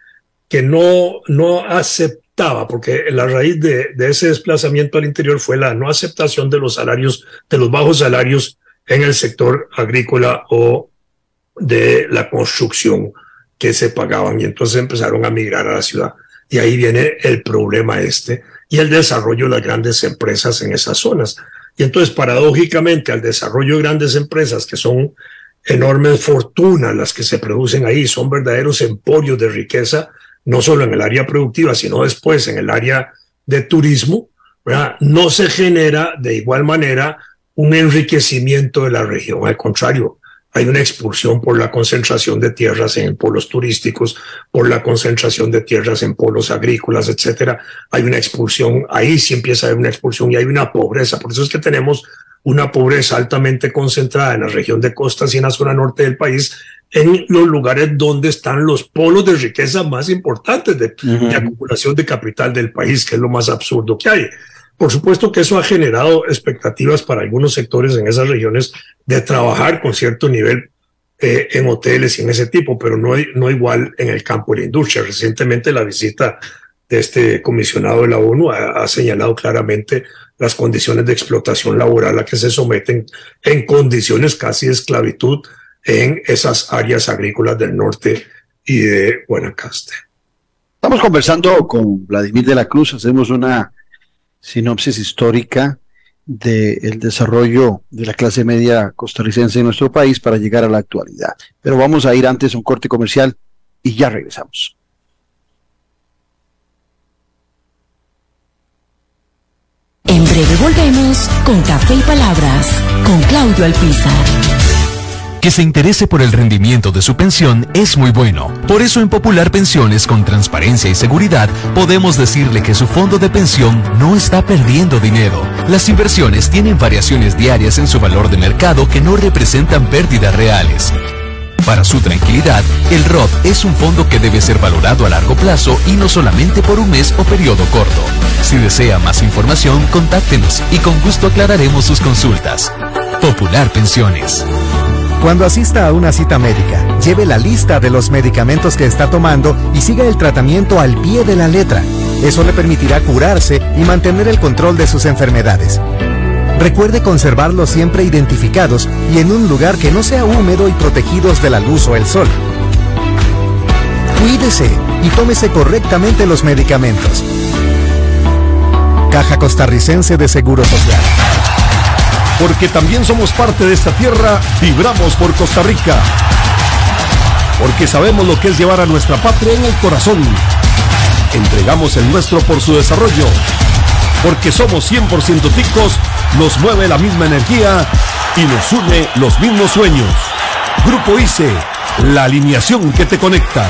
que no, no aceptaba, porque la raíz de, de ese desplazamiento al interior fue la no aceptación de los salarios, de los bajos salarios en el sector agrícola o de la construcción que se pagaban y entonces empezaron a migrar a la ciudad. Y ahí viene el problema este y el desarrollo de las grandes empresas en esas zonas. Y entonces, paradójicamente, al desarrollo de grandes empresas, que son enormes fortunas las que se producen ahí, son verdaderos emporios de riqueza, no solo en el área productiva, sino después en el área de turismo, no se genera de igual manera un enriquecimiento de la región. Al contrario, hay una expulsión por la concentración de tierras en polos turísticos, por la concentración de tierras en polos agrícolas, etcétera. Hay una expulsión, ahí sí empieza a haber una expulsión y hay una pobreza. Por eso es que tenemos una pobreza altamente concentrada en la región de costas y en la zona norte del país, en los lugares donde están los polos de riqueza más importantes de, de acumulación de capital del país, que es lo más absurdo que hay. Por supuesto que eso ha generado expectativas para algunos sectores en esas regiones de trabajar con cierto nivel eh, en hoteles y en ese tipo, pero no, no igual en el campo de la industria. Recientemente la visita de este comisionado de la ONU ha, señalado claramente las condiciones de explotación laboral a que se someten en condiciones casi de esclavitud en esas áreas agrícolas del norte y de Guanacaste. Estamos conversando con Vladimir de la Cruz, hacemos una sinopsis histórica del desarrollo de la clase media costarricense en nuestro país para llegar a la actualidad. Pero vamos a ir antes a un corte comercial y ya regresamos. En breve volvemos con Café y Palabras con Claudio Alpizar. Que se interese por el rendimiento de su pensión es muy bueno. Por eso en Popular Pensiones con transparencia y seguridad podemos decirle que su fondo de pensión no está perdiendo dinero. Las inversiones tienen variaciones diarias en su valor de mercado que no representan pérdidas reales. Para su tranquilidad, el ROT es un fondo que debe ser valorado a largo plazo y no solamente por un mes o periodo corto. Si desea más información, contáctenos y con gusto aclararemos sus consultas. Popular Pensiones. Cuando asista a una cita médica, lleve la lista de los medicamentos que está tomando y siga el tratamiento al pie de la letra. Eso le permitirá curarse y mantener el control de sus enfermedades. Recuerde conservarlos siempre identificados y en un lugar que no sea húmedo y protegidos de la luz o el sol. Cuídese y tómese correctamente los medicamentos. Caja Costarricense de Seguro Social. Porque también somos parte de esta tierra, vibramos por Costa Rica. Porque sabemos lo que es llevar a nuestra patria en el corazón. Entregamos el nuestro por su desarrollo. Porque somos 100% ticos, nos mueve la misma energía y nos une los mismos sueños. Grupo ICE, la alineación que te conecta.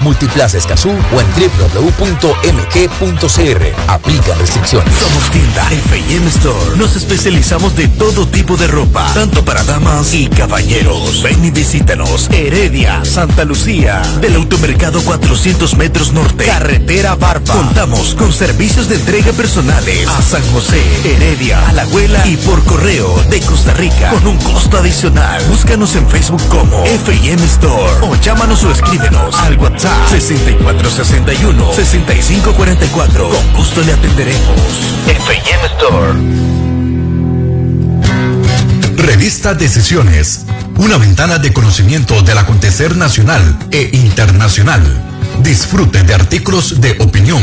Multiplaza Escazú o en www.mg.cr. Aplica restricciones. Somos tienda F&M Store. Nos especializamos de todo tipo de ropa, tanto para damas y caballeros. Ven y visítanos. Heredia, Santa Lucía, del automercado 400 metros norte, carretera Barba. Contamos con servicios de entrega personales a San José, Heredia, Alajuela y por correo de Costa Rica con un costo adicional. Búscanos en Facebook como F&M Store o llámanos o escríbenos al WhatsApp 6461-6544. Con gusto le atenderemos. F&M Store. Revista Decisiones, una ventana de conocimiento del acontecer nacional e internacional. Disfrute de artículos de opinión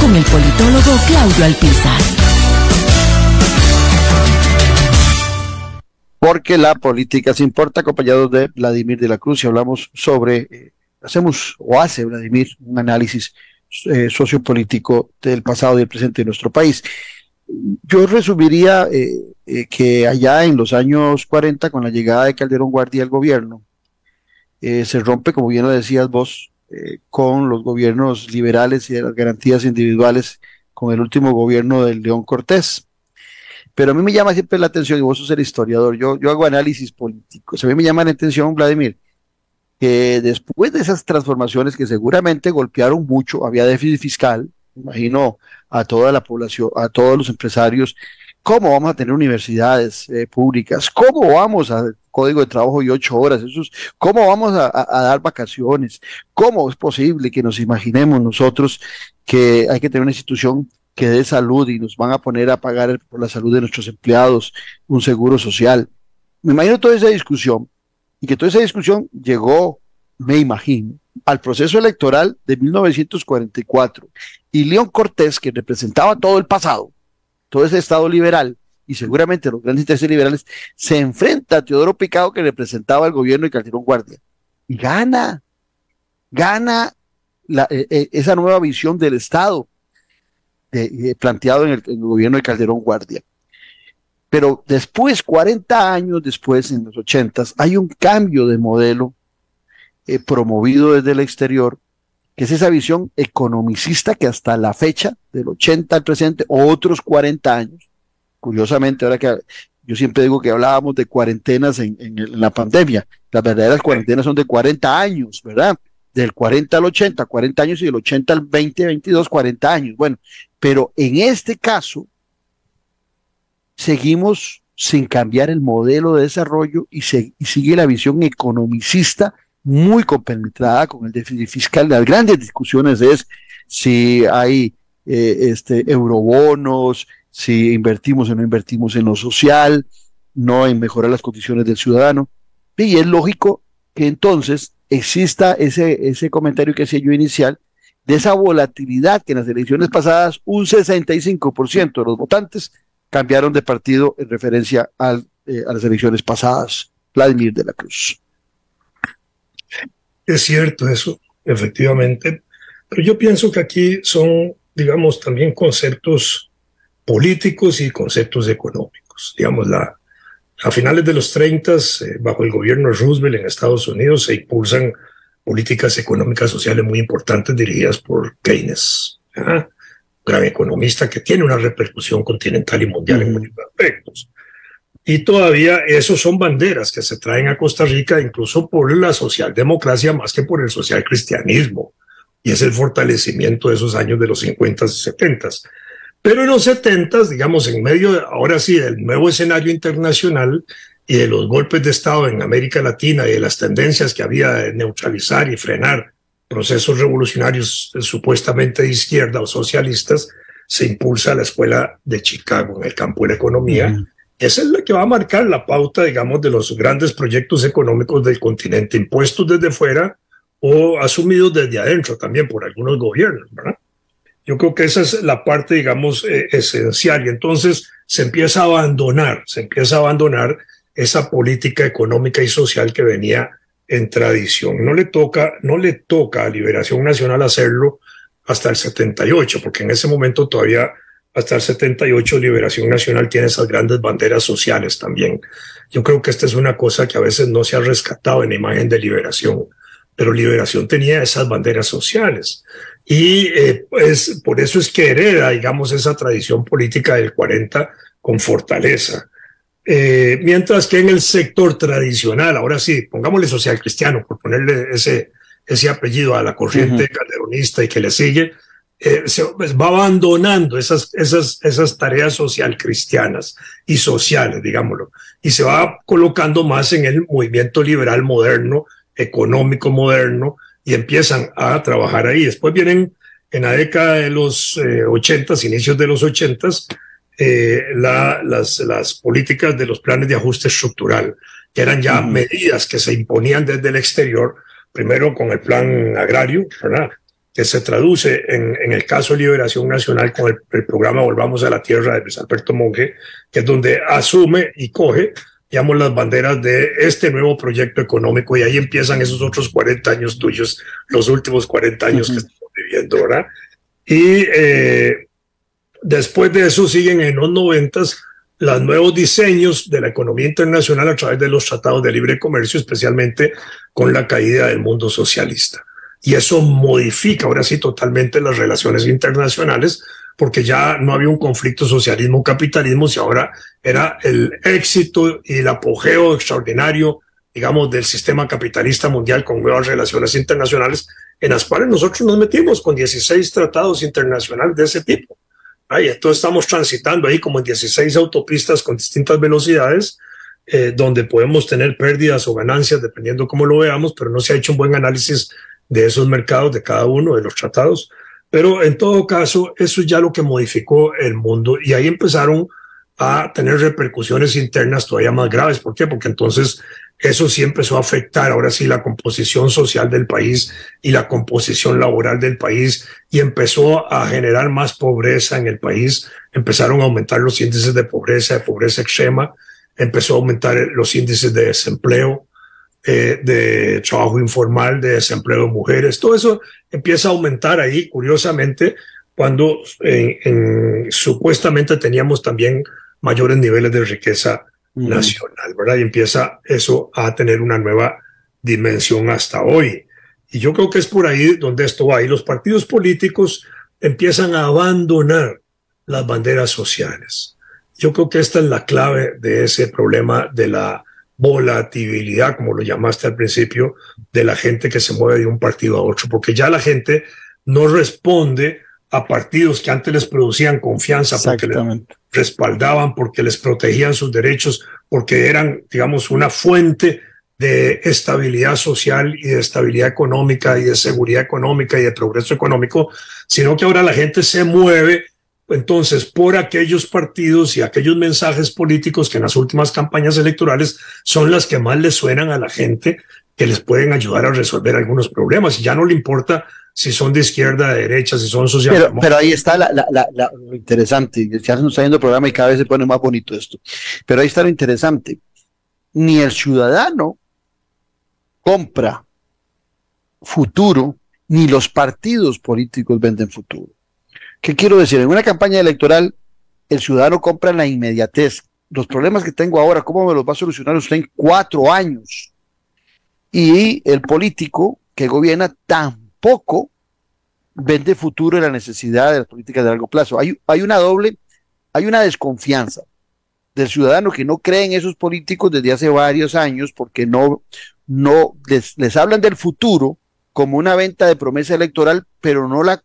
con el politólogo Claudio Alpizar. Porque la política se importa, acompañados de Vladimir de la Cruz, y hablamos sobre, eh, hacemos o hace Vladimir un análisis eh, sociopolítico del pasado y del presente de nuestro país. Yo resumiría eh, que allá en los años 40, con la llegada de Calderón Guardia al gobierno, se rompe, como bien lo decías vos, eh, con los gobiernos liberales y de las garantías individuales con el último gobierno del León Cortés. Pero a mí me llama siempre la atención, y vos sos el historiador, yo, yo hago análisis políticos, a mí me llama la atención, Vladimir, que después de esas transformaciones que seguramente golpearon mucho, había déficit fiscal, imagino a toda la población, a todos los empresarios, ¿cómo vamos a tener universidades eh, públicas? ¿Cómo vamos a código de trabajo y ocho horas? Eso es, ¿Cómo vamos a, a, a dar vacaciones? ¿Cómo es posible que nos imaginemos nosotros que hay que tener una institución que dé salud y nos van a poner a pagar por la salud de nuestros empleados un seguro social? Me imagino toda esa discusión y que toda esa discusión llegó, me imagino, al proceso electoral de 1944 y León Cortés, que representaba todo el pasado, todo ese Estado liberal y seguramente los grandes intereses liberales, se enfrenta a Teodoro Picado, que representaba el gobierno de Calderón Guardia, y gana, gana eh, eh, esa nueva visión del Estado eh, planteado en el, gobierno de Calderón Guardia. Pero después, 40 años después, en los 80, hay un cambio de modelo promovido desde el exterior, que es esa visión economicista que hasta la fecha, del 80 al presente, otros 40 años, curiosamente, ahora que yo siempre digo que hablábamos de cuarentenas en, en, en la pandemia, las verdaderas cuarentenas son de 40 años, ¿verdad? Del 40 al 80, 40 años y del 80 al 20, 22, 40 años. Bueno, pero en este caso, seguimos sin cambiar el modelo de desarrollo y, se, y sigue la visión economicista muy compenetrada con el déficit fiscal. Las grandes discusiones es si hay eh, este, eurobonos, si invertimos o no invertimos en lo social, no en mejorar las condiciones del ciudadano. Y es lógico que entonces exista ese, ese comentario que hacía yo inicial de esa volatilidad que en las elecciones pasadas un 65% de los votantes cambiaron de partido en referencia eh, a las elecciones pasadas. Vladimir de la Cruz. Es cierto eso, efectivamente, pero yo pienso que aquí son, digamos, también conceptos políticos y conceptos económicos. Digamos, la, a finales de los 30, eh, bajo el gobierno Roosevelt en Estados Unidos, se impulsan políticas económicas sociales muy importantes dirigidas por Keynes, ¿ah? gran economista que tiene una repercusión continental y mundial en muchos aspectos. Y todavía esos son banderas que se traen a Costa Rica incluso por la socialdemocracia más que por el socialcristianismo. Y es el fortalecimiento de esos años de los 50 y 70. Pero en los 70, digamos, en medio, de, ahora sí, del nuevo escenario internacional y de los golpes de Estado en América Latina y de las tendencias que había de neutralizar y frenar procesos revolucionarios supuestamente de izquierda o socialistas, se impulsa la escuela de Chicago en el campo de la economía. Mm. Esa es la que va a marcar la pauta, digamos, de los grandes proyectos económicos del continente, impuestos desde fuera o asumidos desde adentro también por algunos gobiernos, ¿verdad? Yo creo que esa es la parte, digamos, eh, esencial. Y entonces se empieza a abandonar, se empieza a abandonar esa política económica y social que venía en tradición. No le toca, no le toca a Liberación Nacional hacerlo hasta el 78, porque en ese momento todavía hasta el 78 Liberación Nacional tiene esas grandes banderas sociales también. Yo creo que esta es una cosa que a veces no se ha rescatado en la imagen de Liberación, pero Liberación tenía esas banderas sociales. Y eh, pues, por eso es que hereda, digamos, esa tradición política del 40 con fortaleza. Eh, mientras que en el sector tradicional, ahora sí, pongámosle social cristiano, por ponerle ese, ese apellido a la corriente calderonista y que le sigue, eh, se pues, va abandonando esas, esas, esas tareas social cristianas y sociales, digámoslo, y se va colocando más en el movimiento liberal moderno, económico moderno, y empiezan a trabajar ahí. Después vienen en la década de los eh, ochentas, inicios de los ochentas, eh, la, las, las políticas de los planes de ajuste estructural, que eran ya medidas que se imponían desde el exterior, primero con el plan agrario, ¿verdad? que se traduce en, en, el caso de Liberación Nacional con el, el, programa Volvamos a la Tierra de Luis Alberto Monge, que es donde asume y coge digamos, las banderas de este nuevo proyecto económico y ahí empiezan esos otros 40 años tuyos, los últimos 40 años que estamos viviendo, ¿verdad? Y eh, después de eso siguen en los noventas los nuevos diseños de la economía internacional a través de los tratados de libre comercio, especialmente con la caída del mundo socialista. Y eso modifica ahora sí totalmente las relaciones internacionales porque ya no había un conflicto socialismo-capitalismo, si ahora era el éxito y el apogeo extraordinario, digamos, del sistema capitalista mundial con nuevas relaciones internacionales, en las cuales nosotros nos metimos con 16 tratados internacionales de ese tipo. Ahí, entonces estamos transitando ahí como en 16 autopistas con distintas velocidades, eh, donde podemos tener pérdidas o ganancias dependiendo cómo lo veamos, pero no se ha hecho un buen análisis de esos mercados, de cada uno de los tratados. Pero en todo caso, eso es ya lo que modificó el mundo y ahí empezaron a tener repercusiones internas todavía más graves. ¿Por qué? Porque entonces eso sí empezó a afectar ahora sí la composición social del país y la composición laboral del país y empezó a generar más pobreza en el país. Empezaron a aumentar los índices de pobreza, de pobreza extrema, empezó a aumentar los índices de desempleo, eh, de trabajo informal, de desempleo de mujeres. Todo eso empieza a aumentar ahí, curiosamente, cuando supuestamente teníamos también mayores niveles de riqueza nacional, ¿verdad? Y empieza eso a tener una nueva dimensión hasta hoy. Y yo creo que es por ahí donde esto va. Y los partidos políticos empiezan a abandonar las banderas sociales. Yo creo que esta es la clave de ese problema de la volatilidad, como lo llamaste al principio, de la gente que se mueve de un partido a otro, porque ya la gente no responde a partidos que antes les producían confianza, porque les respaldaban, porque les protegían sus derechos, porque eran, digamos, una fuente de estabilidad social y de estabilidad económica y de seguridad económica y de progreso económico, sino que ahora la gente se mueve entonces por aquellos partidos y aquellos mensajes políticos que en las últimas campañas electorales son las que más le suenan a la gente que les pueden ayudar a resolver algunos problemas. Y ya no le importa si son de izquierda, de derecha, si son sociales. Pero, ahí está la, lo interesante. Ya se nos está yendo el programa y cada vez se pone más bonito esto. Pero ahí está lo interesante. Ni el ciudadano compra futuro, ni los partidos políticos venden futuro. ¿Qué quiero decir? En una campaña electoral, el ciudadano compra la inmediatez. Los problemas que tengo ahora, ¿cómo me los va a solucionar usted en cuatro años? Y el político que gobierna tampoco vende futuro en la necesidad de las políticas de largo plazo. Hay, hay una doble, hay una desconfianza del ciudadano que no cree en esos políticos desde hace varios años porque no, no les, les hablan del futuro como una venta de promesa electoral, pero no la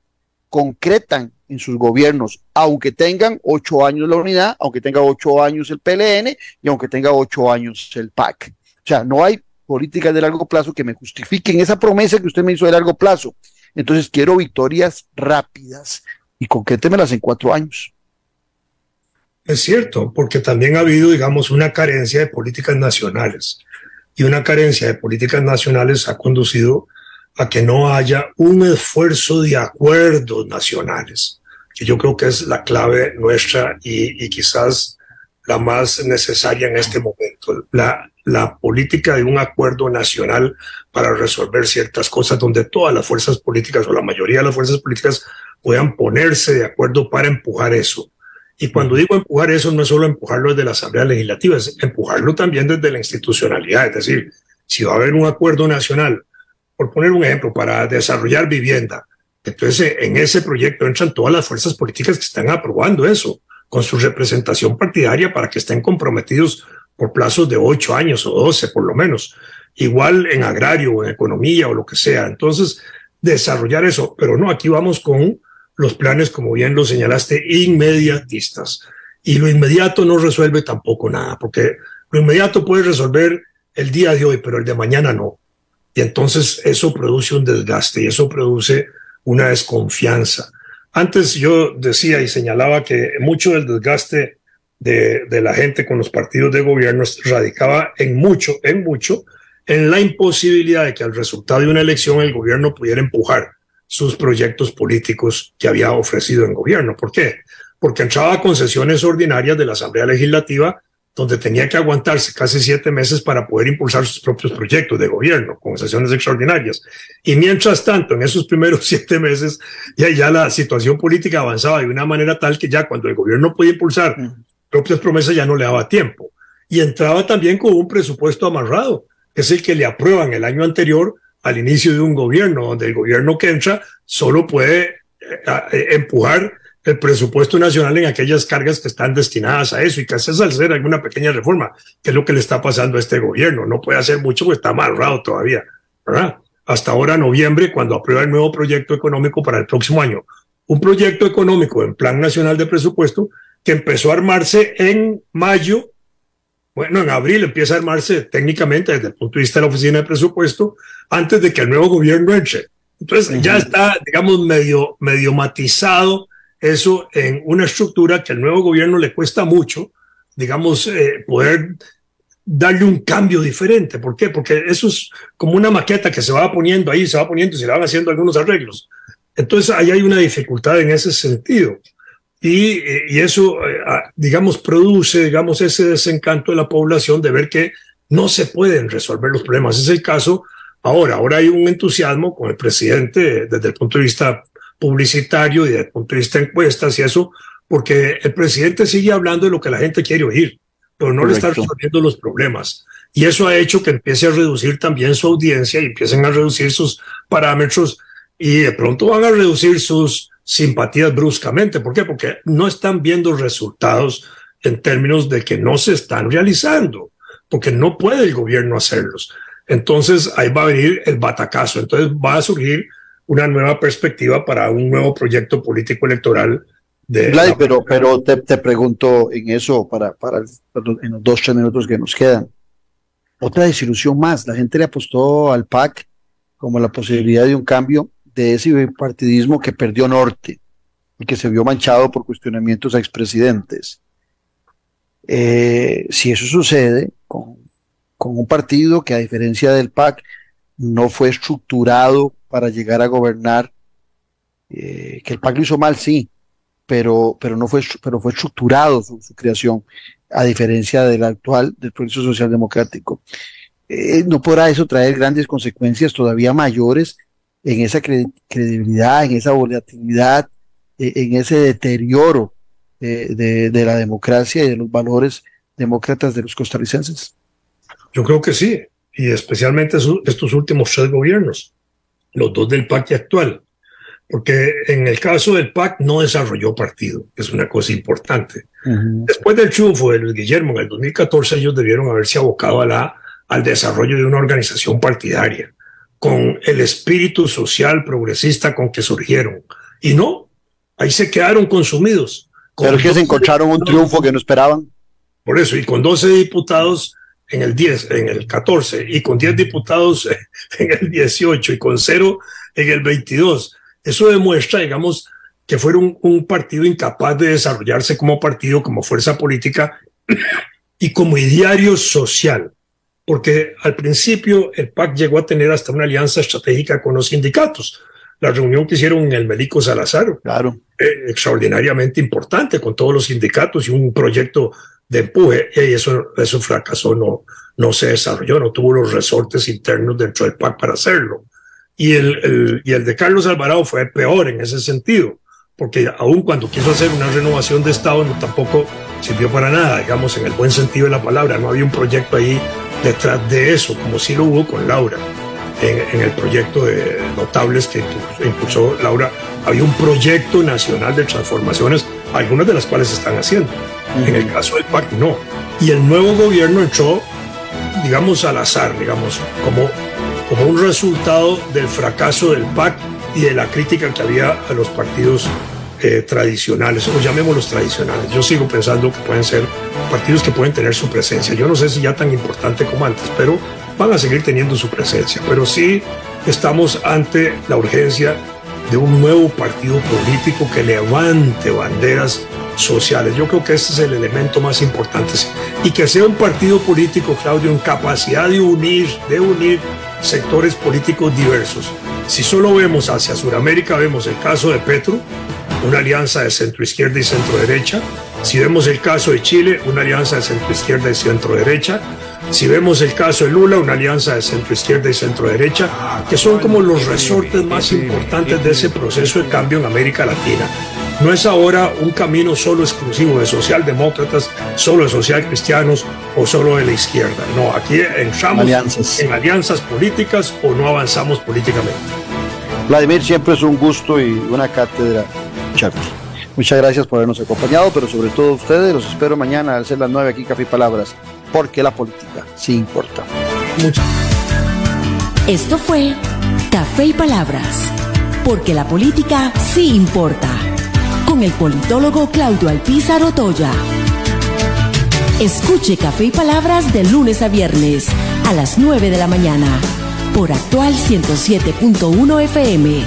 concretan en sus gobiernos, aunque tengan ocho años la unidad, aunque tenga ocho años el PLN y aunque tenga ocho años el PAC. O sea, no hay políticas de largo plazo que me justifiquen esa promesa que usted me hizo de largo plazo. Entonces quiero victorias rápidas y concrétemelas en cuatro años. Es cierto, porque también ha habido, digamos, una carencia de políticas nacionales. Y una carencia de políticas nacionales ha conducido a que no haya un esfuerzo de acuerdos nacionales, que yo creo que es la clave nuestra y, y quizás la más necesaria en este momento. La, la política de un acuerdo nacional para resolver ciertas cosas donde todas las fuerzas políticas o la mayoría de las fuerzas políticas puedan ponerse de acuerdo para empujar eso. Y cuando digo empujar eso, no es solo empujarlo desde la Asamblea Legislativa, es empujarlo también desde la institucionalidad. Es decir, si va a haber un acuerdo nacional, por poner un ejemplo, para desarrollar vivienda, entonces en ese proyecto entran todas las fuerzas políticas que están aprobando eso, con su representación partidaria para que estén comprometidos por plazos de ocho años o doce por lo menos. Igual en agrario o en economía o lo que sea. Entonces, desarrollar eso. Pero no, aquí vamos con los planes, como bien lo señalaste, inmediatistas. Y lo inmediato no resuelve tampoco nada, porque lo inmediato puede resolver el día de hoy, pero el de mañana no. Y entonces eso produce un desgaste y eso produce una desconfianza. Antes yo decía y señalaba que mucho del desgaste de, de, la gente con los partidos de gobierno radicaba en mucho, en mucho, en la imposibilidad de que al resultado de una elección el gobierno pudiera empujar sus proyectos políticos que había ofrecido en gobierno. ¿Por qué? Porque entraba a concesiones ordinarias de la Asamblea Legislativa donde tenía que aguantarse casi siete meses para poder impulsar sus propios proyectos de gobierno, con sesiones extraordinarias. Y mientras tanto, en esos primeros siete meses, ya, ya la situación política avanzaba de una manera tal que ya cuando el gobierno podía impulsar propias promesas ya no le daba tiempo. Y entraba también con un presupuesto amarrado, que es el que le aprueban el año anterior al inicio de un gobierno, donde el gobierno que entra solo puede eh, eh, empujar el presupuesto nacional en aquellas cargas que están destinadas a eso y que hace hacer alguna pequeña reforma, que es lo que le está pasando a este gobierno. No puede hacer mucho porque está amarrado todavía, ¿verdad? Hasta ahora, noviembre, cuando aprueba el nuevo proyecto económico para el próximo año. Un proyecto económico en Plan Nacional de Presupuesto que empezó a armarse en mayo. Bueno, en abril empieza a armarse técnicamente desde el punto de vista de la Oficina de Presupuesto antes de que el nuevo gobierno entre. Entonces ya está, digamos, medio, medio matizado eso en una estructura que al nuevo gobierno le cuesta mucho, digamos, eh, poder darle un cambio diferente. ¿Por qué? Porque eso es como una maqueta que se va poniendo ahí, se va poniendo y se le van haciendo algunos arreglos. Entonces ahí hay una dificultad en ese sentido. Y, y eso, eh, digamos, produce, digamos, ese desencanto de la población de ver que no se pueden resolver los problemas. Es el caso ahora. Ahora hay un entusiasmo con el presidente desde el punto de vista publicitario y desde el punto de vista de encuestas y eso, porque el presidente sigue hablando de lo que la gente quiere oír, pero no le está resolviendo los problemas. Y eso ha hecho que empiece a reducir también su audiencia y empiecen a reducir sus parámetros y de pronto van a reducir sus simpatías bruscamente. ¿Por qué? Porque no están viendo resultados en términos de que no se están realizando, porque no puede el gobierno hacerlos. Entonces ahí va a venir el batacazo. Entonces va a surgir una nueva perspectiva para un nuevo proyecto político electoral. De pero, pero te, te, pregunto en eso, para, para en los dos, tres minutos que nos quedan. Otra desilusión más, la gente le apostó al PAC como la posibilidad de un cambio de ese partidismo que perdió norte y que se vio manchado por cuestionamientos a expresidentes. Eh, si eso sucede con, con un partido que a diferencia del PAC no fue estructurado para llegar a gobernar, eh, que el PAC lo hizo mal, sí, pero, pero, no fue, pero fue estructurado su, creación, a diferencia del actual, del proceso social democrático. Eh, no podrá eso traer grandes consecuencias todavía mayores en esa credibilidad, en esa volatilidad, eh, en ese deterioro de, de, la democracia y de los valores demócratas de los costarricenses? Yo creo que sí, y especialmente estos últimos tres gobiernos los dos del PAC actual, porque en el caso del PAC no desarrolló partido, que es una cosa importante. Después del triunfo de Luis Guillermo en el 2014, ellos debieron haberse abocado a la, al desarrollo de una organización partidaria, con el espíritu social progresista con que surgieron. Y no, ahí se quedaron consumidos. Pero que se encontraron un triunfo que no esperaban. Por eso, y con 12 diputados en el 10, en el 14 y con 10 diputados en el 18 y con 0 en el 22. Eso demuestra, digamos, que fueron un partido incapaz de desarrollarse como partido, como fuerza política y como ideario social. porque al principio el PAC llegó a tener hasta una alianza estratégica con los sindicatos. La reunión que hicieron en el Médico Salazar, claro. Eh, extraordinariamente importante con todos los sindicatos y un proyecto de empuje, y eso, eso fracasó, no, no se desarrolló, no tuvo los resortes internos dentro del PAC para hacerlo. Y el, el, y el de Carlos Alvarado fue peor en ese sentido, porque aun cuando quiso hacer una renovación de Estado, no tampoco sirvió para nada, digamos, en el buen sentido de la palabra. No había un proyecto ahí detrás de eso, como sí lo hubo con Laura. En, en el proyecto de notables que impulsó Laura, había un proyecto nacional de transformaciones, algunas de las cuales se están haciendo. En el caso del PAC, no. Y el nuevo gobierno entró, digamos, al azar, digamos, como, como un resultado del fracaso del PAC y de la crítica que había a los partidos eh, tradicionales, o llamémoslos tradicionales. Yo sigo pensando que pueden ser partidos que pueden tener su presencia. Yo no sé si ya tan importante como antes, pero van a seguir teniendo su presencia. Pero sí estamos ante la urgencia de un nuevo partido político que levante banderas sociales. Yo creo que este es el elemento más importante. Y que sea un partido político, Claudio, en capacidad de unir, de unir sectores políticos diversos. Si solo vemos hacia Sudamérica, vemos el caso de Petro, una alianza de centro izquierda y centro derecha. Si vemos el caso de Chile, una alianza de centro izquierda y centro derecha. Si vemos el caso de Lula, una alianza de centro izquierda y centro derecha, que son como los resortes más importantes de ese proceso de cambio en América Latina. No es ahora un camino solo exclusivo de socialdemócratas, solo de socialcristianos o solo de la izquierda. No, aquí entramos en alianzas políticas o no avanzamos políticamente. Vladimir, siempre es un gusto y una cátedra, Charlie. Muchas gracias por habernos acompañado, pero sobre todo ustedes, los espero mañana al ser las 9 aquí Café y Palabras, porque la política sí importa. Esto fue Café y Palabras, porque la política sí importa con el politólogo Claudio Alpizar Otoya. Escuche Café y Palabras de lunes a viernes a las 9 de la mañana por actual 107.1 FM.